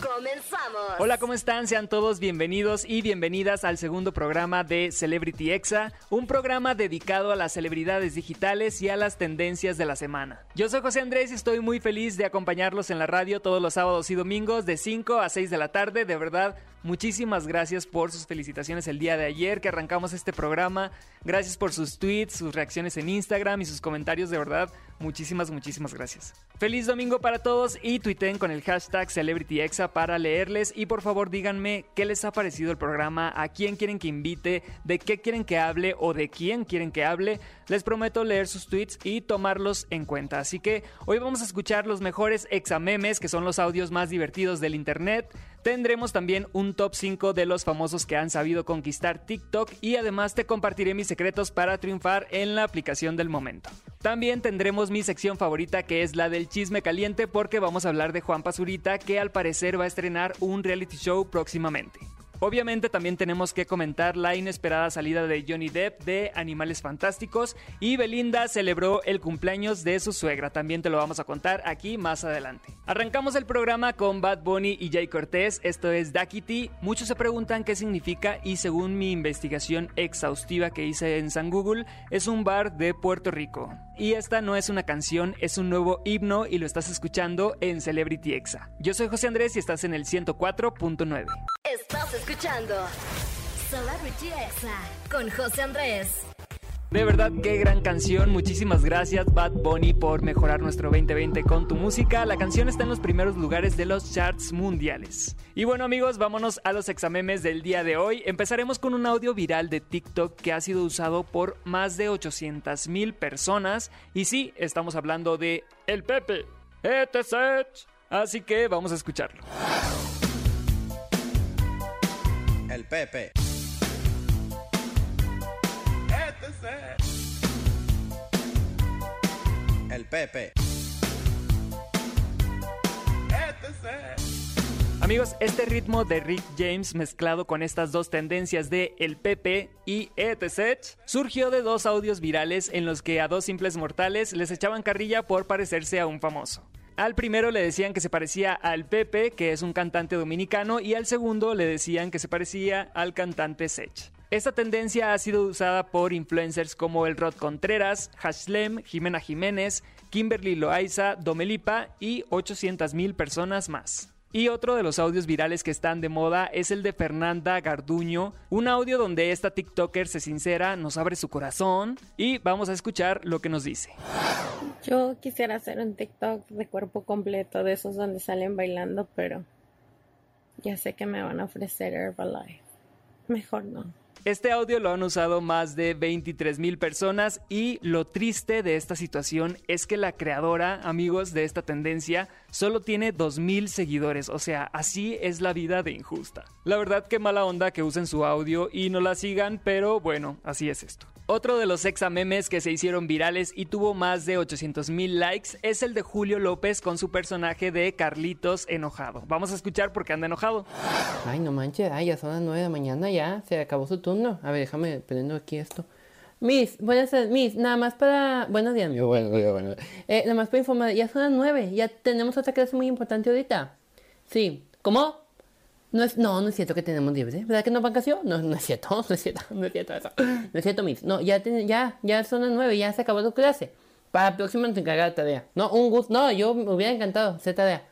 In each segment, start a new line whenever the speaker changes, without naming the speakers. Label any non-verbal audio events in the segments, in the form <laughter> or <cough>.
Comenzamos.
Hola, ¿cómo están? Sean todos bienvenidos y bienvenidas al segundo programa de Celebrity Exa, un programa dedicado a las celebridades digitales y a las tendencias de la semana. Yo soy José Andrés y estoy muy feliz de acompañarlos en la radio todos los sábados y domingos de 5 a 6 de la tarde. De verdad, muchísimas gracias por sus felicitaciones el día de ayer que arrancamos este programa. Gracias por sus tweets, sus reacciones en Instagram y sus comentarios. De verdad, muchísimas, muchísimas gracias. Feliz domingo para todos y tuiteen con el hashtag CelebrityExa para leerles y por favor díganme qué les ha parecido el programa, a quién quieren que invite, de qué quieren que hable o de quién quieren que hable. Les prometo leer sus tweets y tomarlos en cuenta. Así que hoy vamos a escuchar los mejores examemes, que son los audios más divertidos del internet. Tendremos también un top 5 de los famosos que han sabido conquistar TikTok y además te compartiré mis secretos para triunfar en la aplicación del momento. También tendremos mi sección favorita que es la del chisme caliente porque vamos a hablar de Juan Pazurita que al parecer va a estrenar un reality show próximamente. Obviamente también tenemos que comentar la inesperada salida de Johnny Depp de Animales Fantásticos y Belinda celebró el cumpleaños de su suegra. También te lo vamos a contar aquí más adelante. Arrancamos el programa con Bad Bunny y Jay Cortés. Esto es Dakity. Muchos se preguntan qué significa y según mi investigación exhaustiva que hice en San Google, es un bar de Puerto Rico. Y esta no es una canción, es un nuevo himno y lo estás escuchando en Celebrity Exa. Yo soy José Andrés y estás en el 104.9.
Estás escuchando Celebrity Exa con José Andrés.
De verdad, qué gran canción. Muchísimas gracias, Bad Bunny, por mejorar nuestro 2020 con tu música. La canción está en los primeros lugares de los charts mundiales. Y bueno, amigos, vámonos a los examemes del día de hoy. Empezaremos con un audio viral de TikTok que ha sido usado por más de 800 mil personas. Y sí, estamos hablando de El Pepe. etc. Así que vamos a escucharlo.
El Pepe. El Pepe.
Amigos, este ritmo de Rick James mezclado con estas dos tendencias de El Pepe y etc. surgió de dos audios virales en los que a dos simples mortales les echaban carrilla por parecerse a un famoso. Al primero le decían que se parecía al Pepe, que es un cantante dominicano, y al segundo le decían que se parecía al cantante Sech. Esta tendencia ha sido usada por influencers como el Rod Contreras, Hashlem, Jimena Jiménez, Kimberly Loaiza, Domelipa y 800.000 personas más. Y otro de los audios virales que están de moda es el de Fernanda Garduño, un audio donde esta TikToker se sincera, nos abre su corazón y vamos a escuchar lo que nos dice.
Yo quisiera hacer un TikTok de cuerpo completo, de esos donde salen bailando, pero ya sé que me van a ofrecer Herbalife. Mejor no.
Este audio lo han usado más de 23 mil personas y lo triste de esta situación es que la creadora, amigos de esta tendencia, solo tiene 2 mil seguidores, o sea, así es la vida de injusta. La verdad que mala onda que usen su audio y no la sigan, pero bueno, así es esto. Otro de los memes que se hicieron virales y tuvo más de 800 mil likes es el de Julio López con su personaje de Carlitos enojado. Vamos a escuchar por qué anda enojado.
Ay, no manches, ay, ya son las 9 de la mañana ya, se acabó su turno. A ver, déjame prendo aquí esto. Miss, buenas tardes, Miss, nada más para... Buenos días, mío, bueno, bueno, bueno. Eh, nada más para informar, ya son las 9, ya tenemos otra clase muy importante ahorita. Sí, ¿cómo? No es, no, no es cierto que tenemos libre, ¿verdad que no vacación? No, no es cierto, <laughs> no es cierto, no es cierto eso. No es cierto, Miss. No, ya, ya, ya son las nueve, ya se acabó tu clase. Para la próxima te encargar la tarea. No, un gusto, no, yo me hubiera encantado hacer tarea.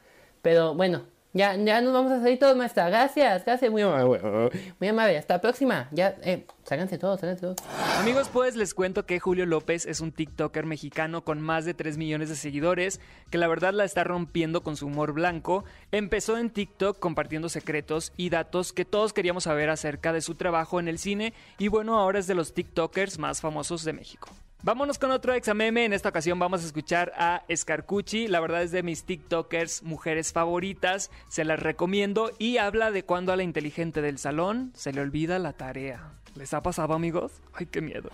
Pero bueno, ya, ya nos vamos a salir todos, maestra. Gracias, gracias, muy amable. Muy amable, hasta la próxima. Ya, eh, ságanse todos, ságanse todos.
Amigos, pues les cuento que Julio López es un TikToker mexicano con más de 3 millones de seguidores, que la verdad la está rompiendo con su humor blanco. Empezó en TikTok compartiendo secretos y datos que todos queríamos saber acerca de su trabajo en el cine y bueno, ahora es de los TikTokers más famosos de México. Vámonos con otro exameme. En esta ocasión vamos a escuchar a Scarcucci. La verdad es de mis TikTokers mujeres favoritas. Se las recomiendo y habla de cuando a la inteligente del salón se le olvida la tarea. ¿Les ha pasado, amigos? Ay, qué miedo.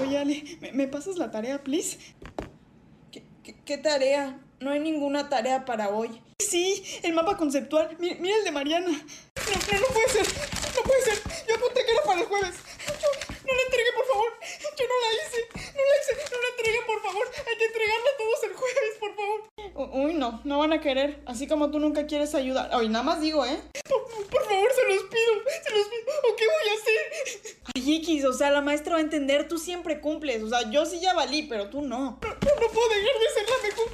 Oye, Ale, ¿me, pasas la tarea, please? ¿Qué, tarea? No hay ninguna tarea para hoy. Sí, el mapa conceptual. Mira, el de Mariana. No, no, no puede ser. No puede ser. Yo apunté que era para el jueves. no lo entregué, por favor. No, van a querer. Así como tú nunca quieres ayudar. Ay, nada más digo, ¿eh? Por, por favor, se los pido, se los pido. ¿O qué voy a hacer? Ay, X, o sea, la maestra va a entender, tú siempre cumples. O sea, yo sí ya valí, pero tú no. No, no, no puedo dejar de ser la mejor.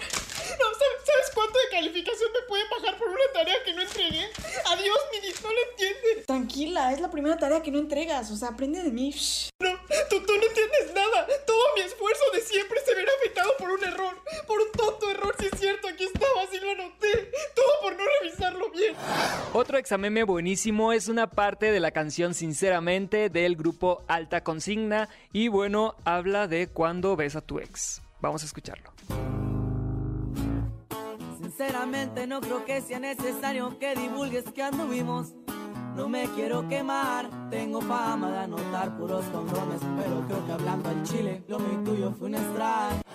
No, ¿sabes, ¿sabes cuánto de calificación me pueden bajar por una tarea que no entregué? Adiós, Mini, no lo entiendes. Tranquila, es la primera tarea que no entregas. O sea, aprende de mí. Shh. No, tú, tú no entiendes nada. Todo mi esfuerzo de siempre se verá afectado por un error. Por un tonto error, si es cierto, aquí estaba, así lo anoté. Todo por no revisarlo bien.
Otro exameme buenísimo es una parte de la canción Sinceramente del grupo Alta Consigna y bueno, habla de cuando ves a tu ex. Vamos a escucharlo.
Sinceramente no creo que sea necesario que divulgues que anduvimos. No me quiero quemar, tengo fama de anotar puros condones, pero creo que hablando al chile, lo mío tuyo fue un strike.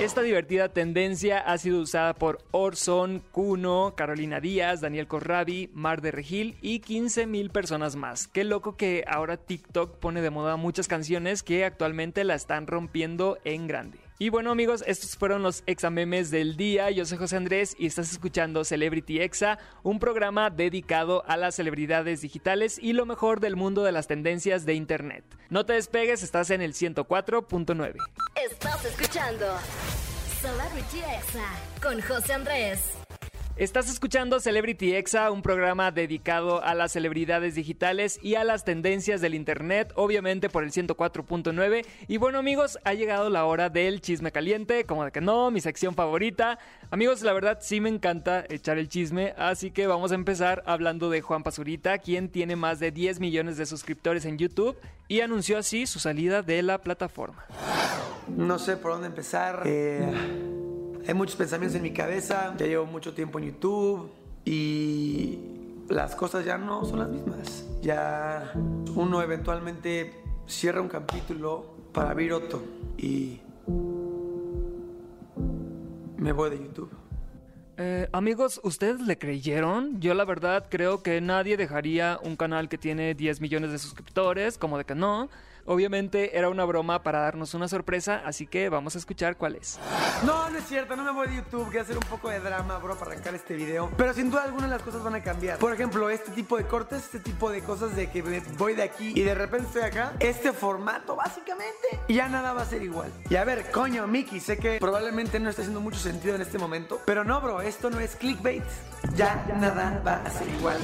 Esta divertida tendencia ha sido usada por Orson, Kuno, Carolina Díaz, Daniel Corrabi, Mar de Regil y 15 mil personas más. Qué loco que ahora TikTok pone de moda muchas canciones que actualmente la están rompiendo en grande. Y bueno amigos, estos fueron los examemes del día. Yo soy José Andrés y estás escuchando Celebrity Exa, un programa dedicado a las celebridades digitales y lo mejor del mundo de las tendencias de Internet. No te despegues, estás en el 104.9.
Estás escuchando Celebrity Exa con José Andrés.
Estás escuchando Celebrity Exa, un programa dedicado a las celebridades digitales y a las tendencias del Internet, obviamente por el 104.9. Y bueno amigos, ha llegado la hora del chisme caliente, como de que no, mi sección favorita. Amigos, la verdad sí me encanta echar el chisme, así que vamos a empezar hablando de Juan Pazurita, quien tiene más de 10 millones de suscriptores en YouTube y anunció así su salida de la plataforma.
No sé por dónde empezar. Eh, hay muchos pensamientos en mi cabeza. Ya llevo mucho tiempo en YouTube y las cosas ya no son las mismas. Ya uno eventualmente cierra un capítulo para abrir otro y me voy de YouTube.
Eh, amigos, ¿ustedes le creyeron? Yo la verdad creo que nadie dejaría un canal que tiene 10 millones de suscriptores, como de que no. Obviamente era una broma para darnos una sorpresa, así que vamos a escuchar cuál es.
No, no es cierto, no me voy de YouTube. Quiero hacer un poco de drama, bro, para arrancar este video. Pero sin duda alguna las cosas van a cambiar. Por ejemplo, este tipo de cortes, este tipo de cosas de que me voy de aquí y de repente estoy acá. Este formato, básicamente, ya nada va a ser igual. Y a ver, coño, Mickey, sé que probablemente no está haciendo mucho sentido en este momento. Pero no, bro, esto no es clickbait. Ya nada va a ser igual.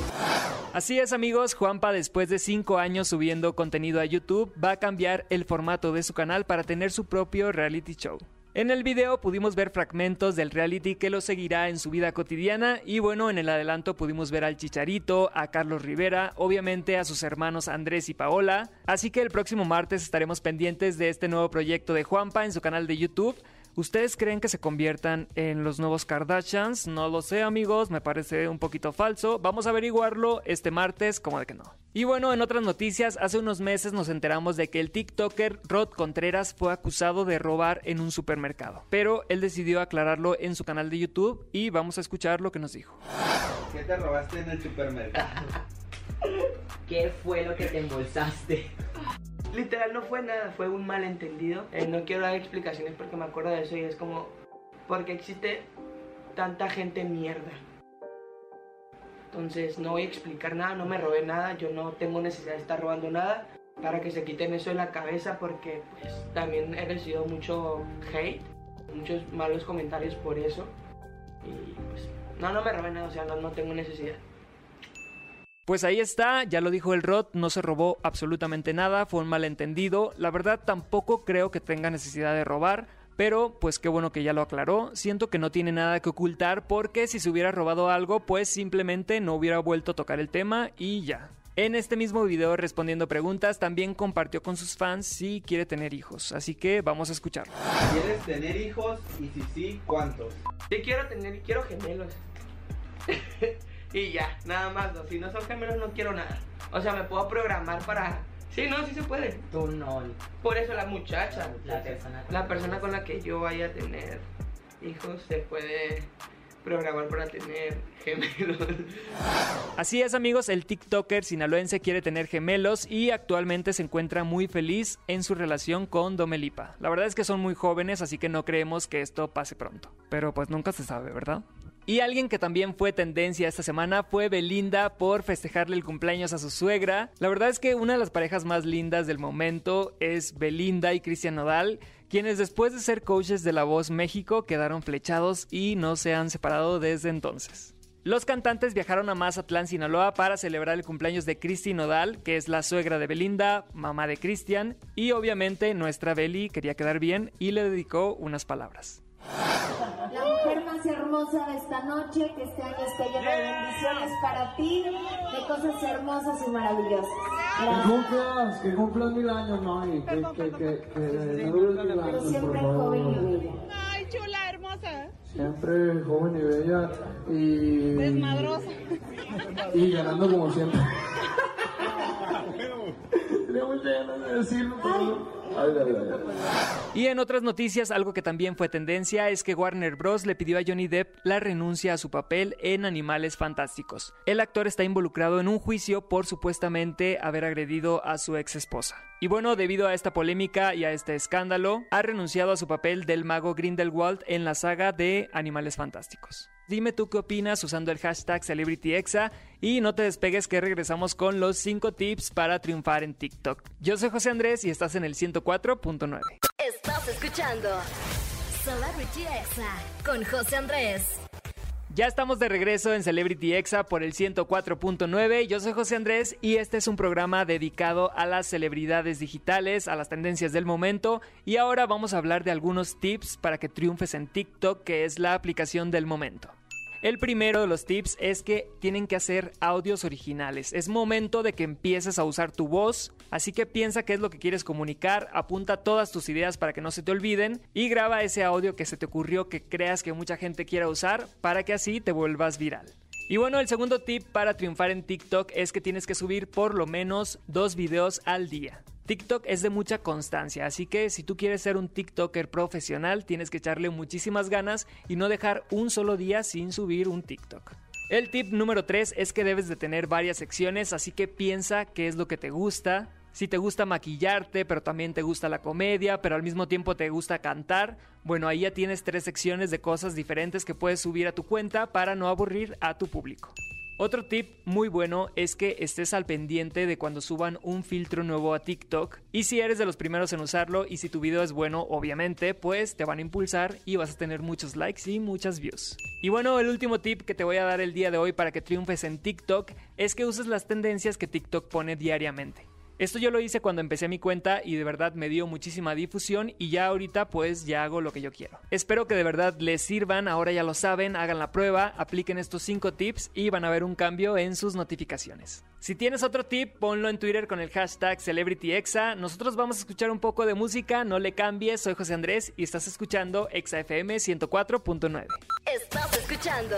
Así es amigos, Juanpa después de 5 años subiendo contenido a YouTube va cambiar el formato de su canal para tener su propio reality show. En el video pudimos ver fragmentos del reality que lo seguirá en su vida cotidiana y bueno, en el adelanto pudimos ver al Chicharito, a Carlos Rivera, obviamente a sus hermanos Andrés y Paola, así que el próximo martes estaremos pendientes de este nuevo proyecto de Juanpa en su canal de YouTube. ¿Ustedes creen que se conviertan en los nuevos Kardashians? No lo sé amigos, me parece un poquito falso. Vamos a averiguarlo este martes, como de que no. Y bueno, en otras noticias, hace unos meses nos enteramos de que el TikToker Rod Contreras fue acusado de robar en un supermercado. Pero él decidió aclararlo en su canal de YouTube y vamos a escuchar lo que nos dijo.
¿Qué te robaste en el supermercado? <laughs>
¿Qué fue lo que te embolsaste?
Literal no fue nada, fue un malentendido. Eh, no quiero dar explicaciones porque me acuerdo de eso y es como, porque existe tanta gente mierda. Entonces no voy a explicar nada, no me robé nada, yo no tengo necesidad de estar robando nada para que se quiten eso de la cabeza porque pues también he recibido mucho hate, muchos malos comentarios por eso. Y pues no, no me robé nada, o sea, no, no tengo necesidad.
Pues ahí está, ya lo dijo el Rod, no se robó absolutamente nada, fue un malentendido. La verdad tampoco creo que tenga necesidad de robar, pero pues qué bueno que ya lo aclaró. Siento que no tiene nada que ocultar porque si se hubiera robado algo, pues simplemente no hubiera vuelto a tocar el tema y ya. En este mismo video respondiendo preguntas también compartió con sus fans si quiere tener hijos, así que vamos a escucharlo.
¿Quieres tener hijos? Y si sí, ¿cuántos?
Yo quiero tener, quiero gemelos. <laughs> y ya, nada más. ¿no? Si no son gemelos, no quiero nada. O sea, me puedo programar para. Sí, no, sí se puede.
Tú no.
Por eso la muchacha,
La persona con
la persona con la que yo vaya a tener hijos, se puede programar para tener gemelos. <laughs>
Así es amigos, el TikToker sinaloense quiere tener gemelos y actualmente se encuentra muy feliz en su relación con Domelipa. La verdad es que son muy jóvenes, así que no creemos que esto pase pronto. Pero pues nunca se sabe, ¿verdad? Y alguien que también fue tendencia esta semana fue Belinda por festejarle el cumpleaños a su suegra. La verdad es que una de las parejas más lindas del momento es Belinda y Cristian Nodal, quienes después de ser coaches de La Voz México quedaron flechados y no se han separado desde entonces. Los cantantes viajaron a Mazatlán, Sinaloa para celebrar el cumpleaños de Cristi Nodal, que es la suegra de Belinda, mamá de Cristian, y obviamente nuestra Beli quería quedar bien y le dedicó unas palabras.
Más hermosa de esta noche, que este año esté llena de bendiciones para ti, de cosas hermosas y maravillosas.
Que cumplas, que cumplas mil años, Mari. Que, que, que, que mil años,
siempre
por favor.
joven y bella.
Ay, chula, hermosa.
Siempre joven y bella y...
Desmadrosa.
Y ganando como siempre. <laughs> Tenía muchas ganas de decirlo, pero...
Y en otras noticias, algo que también fue tendencia es que Warner Bros. le pidió a Johnny Depp la renuncia a su papel en Animales Fantásticos. El actor está involucrado en un juicio por supuestamente haber agredido a su ex esposa. Y bueno, debido a esta polémica y a este escándalo, ha renunciado a su papel del mago Grindelwald en la saga de Animales Fantásticos. Dime tú qué opinas usando el hashtag CelebrityExa y no te despegues que regresamos con los 5 tips para triunfar en TikTok. Yo soy José Andrés y estás en el 104.9.
Estás escuchando Celebrity Exa con José Andrés.
Ya estamos de regreso en Celebrity Exa por el 104.9. Yo soy José Andrés y este es un programa dedicado a las celebridades digitales, a las tendencias del momento y ahora vamos a hablar de algunos tips para que triunfes en TikTok, que es la aplicación del momento. El primero de los tips es que tienen que hacer audios originales. Es momento de que empieces a usar tu voz, así que piensa qué es lo que quieres comunicar, apunta todas tus ideas para que no se te olviden y graba ese audio que se te ocurrió que creas que mucha gente quiera usar para que así te vuelvas viral. Y bueno, el segundo tip para triunfar en TikTok es que tienes que subir por lo menos dos videos al día. TikTok es de mucha constancia, así que si tú quieres ser un TikToker profesional, tienes que echarle muchísimas ganas y no dejar un solo día sin subir un TikTok. El tip número 3 es que debes de tener varias secciones, así que piensa qué es lo que te gusta. Si te gusta maquillarte, pero también te gusta la comedia, pero al mismo tiempo te gusta cantar, bueno, ahí ya tienes tres secciones de cosas diferentes que puedes subir a tu cuenta para no aburrir a tu público. Otro tip muy bueno es que estés al pendiente de cuando suban un filtro nuevo a TikTok y si eres de los primeros en usarlo y si tu video es bueno obviamente pues te van a impulsar y vas a tener muchos likes y muchas views. Y bueno el último tip que te voy a dar el día de hoy para que triunfes en TikTok es que uses las tendencias que TikTok pone diariamente. Esto yo lo hice cuando empecé mi cuenta y de verdad me dio muchísima difusión y ya ahorita pues ya hago lo que yo quiero. Espero que de verdad les sirvan, ahora ya lo saben, hagan la prueba, apliquen estos 5 tips y van a ver un cambio en sus notificaciones. Si tienes otro tip, ponlo en Twitter con el hashtag CelebrityExa. Nosotros vamos a escuchar un poco de música, no le cambies, soy José Andrés y estás escuchando ExaFM 104.9.
Estás escuchando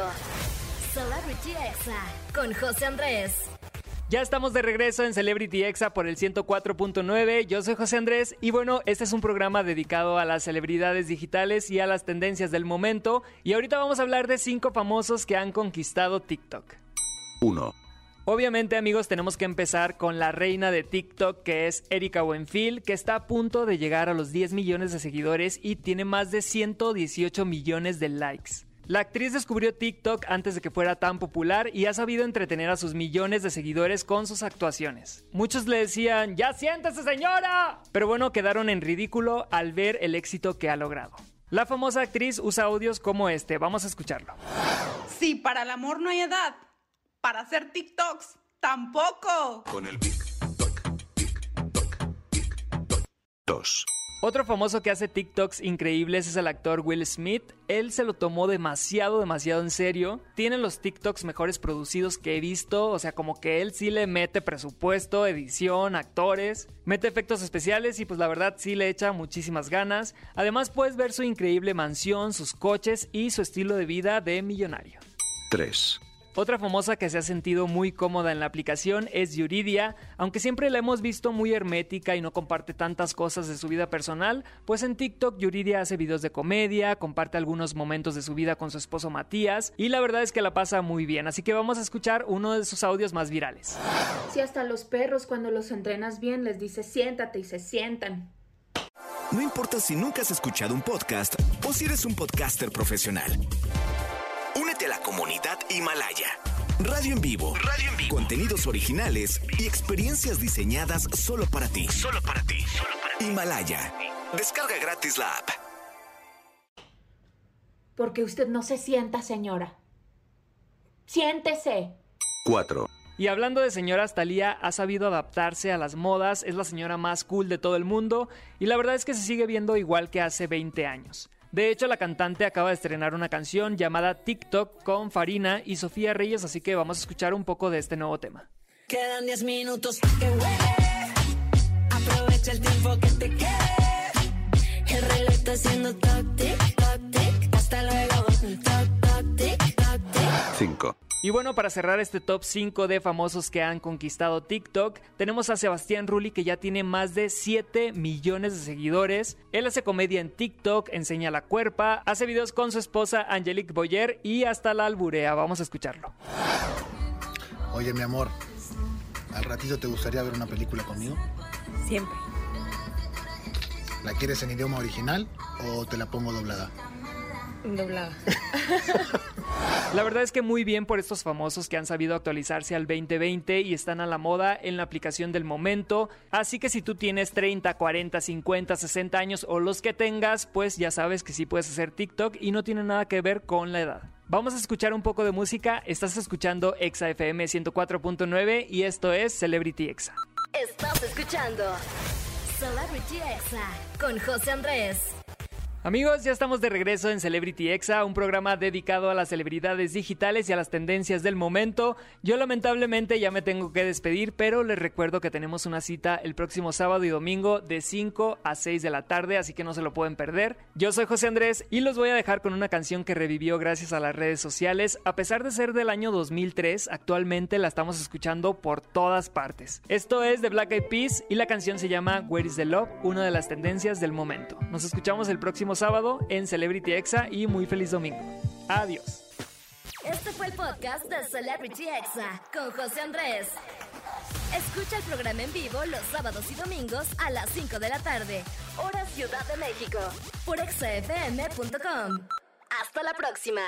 Celebrity Exa con José Andrés.
Ya estamos de regreso en Celebrity Exa por el 104.9. Yo soy José Andrés y bueno, este es un programa dedicado a las celebridades digitales y a las tendencias del momento. Y ahorita vamos a hablar de cinco famosos que han conquistado TikTok.
1.
Obviamente amigos tenemos que empezar con la reina de TikTok que es Erika Buenfil que está a punto de llegar a los 10 millones de seguidores y tiene más de 118 millones de likes. La actriz descubrió TikTok antes de que fuera tan popular y ha sabido entretener a sus millones de seguidores con sus actuaciones. Muchos le decían, ¡Ya siéntese señora! Pero bueno, quedaron en ridículo al ver el éxito que ha logrado. La famosa actriz usa audios como este, vamos a escucharlo.
Sí, para el amor no hay edad. Para hacer TikToks, tampoco.
Con el Toc, Big Toc. 2.
Otro famoso que hace TikToks increíbles es el actor Will Smith. Él se lo tomó demasiado, demasiado en serio. Tiene los TikToks mejores producidos que he visto. O sea, como que él sí le mete presupuesto, edición, actores, mete efectos especiales y pues la verdad sí le echa muchísimas ganas. Además puedes ver su increíble mansión, sus coches y su estilo de vida de millonario.
3.
Otra famosa que se ha sentido muy cómoda en la aplicación es Yuridia, aunque siempre la hemos visto muy hermética y no comparte tantas cosas de su vida personal, pues en TikTok Yuridia hace videos de comedia, comparte algunos momentos de su vida con su esposo Matías y la verdad es que la pasa muy bien, así que vamos a escuchar uno de sus audios más virales.
Si hasta los perros cuando los entrenas bien les dices siéntate y se sientan.
No importa si nunca has escuchado un podcast o si eres un podcaster profesional.
Comunidad Himalaya. Radio en vivo. Radio en vivo. Contenidos originales y experiencias diseñadas solo para ti. Solo para ti. Himalaya. Descarga gratis la app.
Porque usted no se sienta, señora. Siéntese.
4,
Y hablando de señoras, Thalía ha sabido adaptarse a las modas, es la señora más cool de todo el mundo y la verdad es que se sigue viendo igual que hace 20 años. De hecho, la cantante acaba de estrenar una canción llamada TikTok con Farina y Sofía Reyes, así que vamos a escuchar un poco de este nuevo tema.
Quedan 10 minutos pa' que huele. Aprovecha el tiempo que te quede. El reloj está haciendo toc tic, toc tic. Hasta luego. Toc toc tic, toc tic.
5,
Y bueno, para cerrar este top 5 de famosos que han conquistado TikTok, tenemos a Sebastián Rulli que ya tiene más de 7 millones de seguidores. Él hace comedia en TikTok, enseña la cuerpa, hace videos con su esposa Angelique Boyer y hasta la alburea. Vamos a escucharlo.
Oye, mi amor, ¿al ratito te gustaría ver una película conmigo?
Siempre.
¿La quieres en idioma original o te la pongo doblada?
Doblada. <laughs>
La verdad es que muy bien por estos famosos que han sabido actualizarse al 2020 y están a la moda en la aplicación del momento. Así que si tú tienes 30, 40, 50, 60 años o los que tengas, pues ya sabes que sí puedes hacer TikTok y no tiene nada que ver con la edad. Vamos a escuchar un poco de música. Estás escuchando Exa FM 104.9 y esto es Celebrity Exa.
Estás escuchando Celebrity Exa con José Andrés.
Amigos, ya estamos de regreso en Celebrity Exa, un programa dedicado a las celebridades digitales y a las tendencias del momento. Yo lamentablemente ya me tengo que despedir, pero les recuerdo que tenemos una cita el próximo sábado y domingo de 5 a 6 de la tarde, así que no se lo pueden perder. Yo soy José Andrés y los voy a dejar con una canción que revivió gracias a las redes sociales. A pesar de ser del año 2003, actualmente la estamos escuchando por todas partes. Esto es de Black Eyed Peas y la canción se llama Where is the Love, una de las tendencias del momento. Nos escuchamos el próximo sábado en Celebrity Exa y muy feliz domingo. Adiós.
Este fue el podcast de Celebrity Exa con José Andrés. Escucha el programa en vivo los sábados y domingos a las 5 de la tarde, hora Ciudad de México, por exafm.com. Hasta la próxima.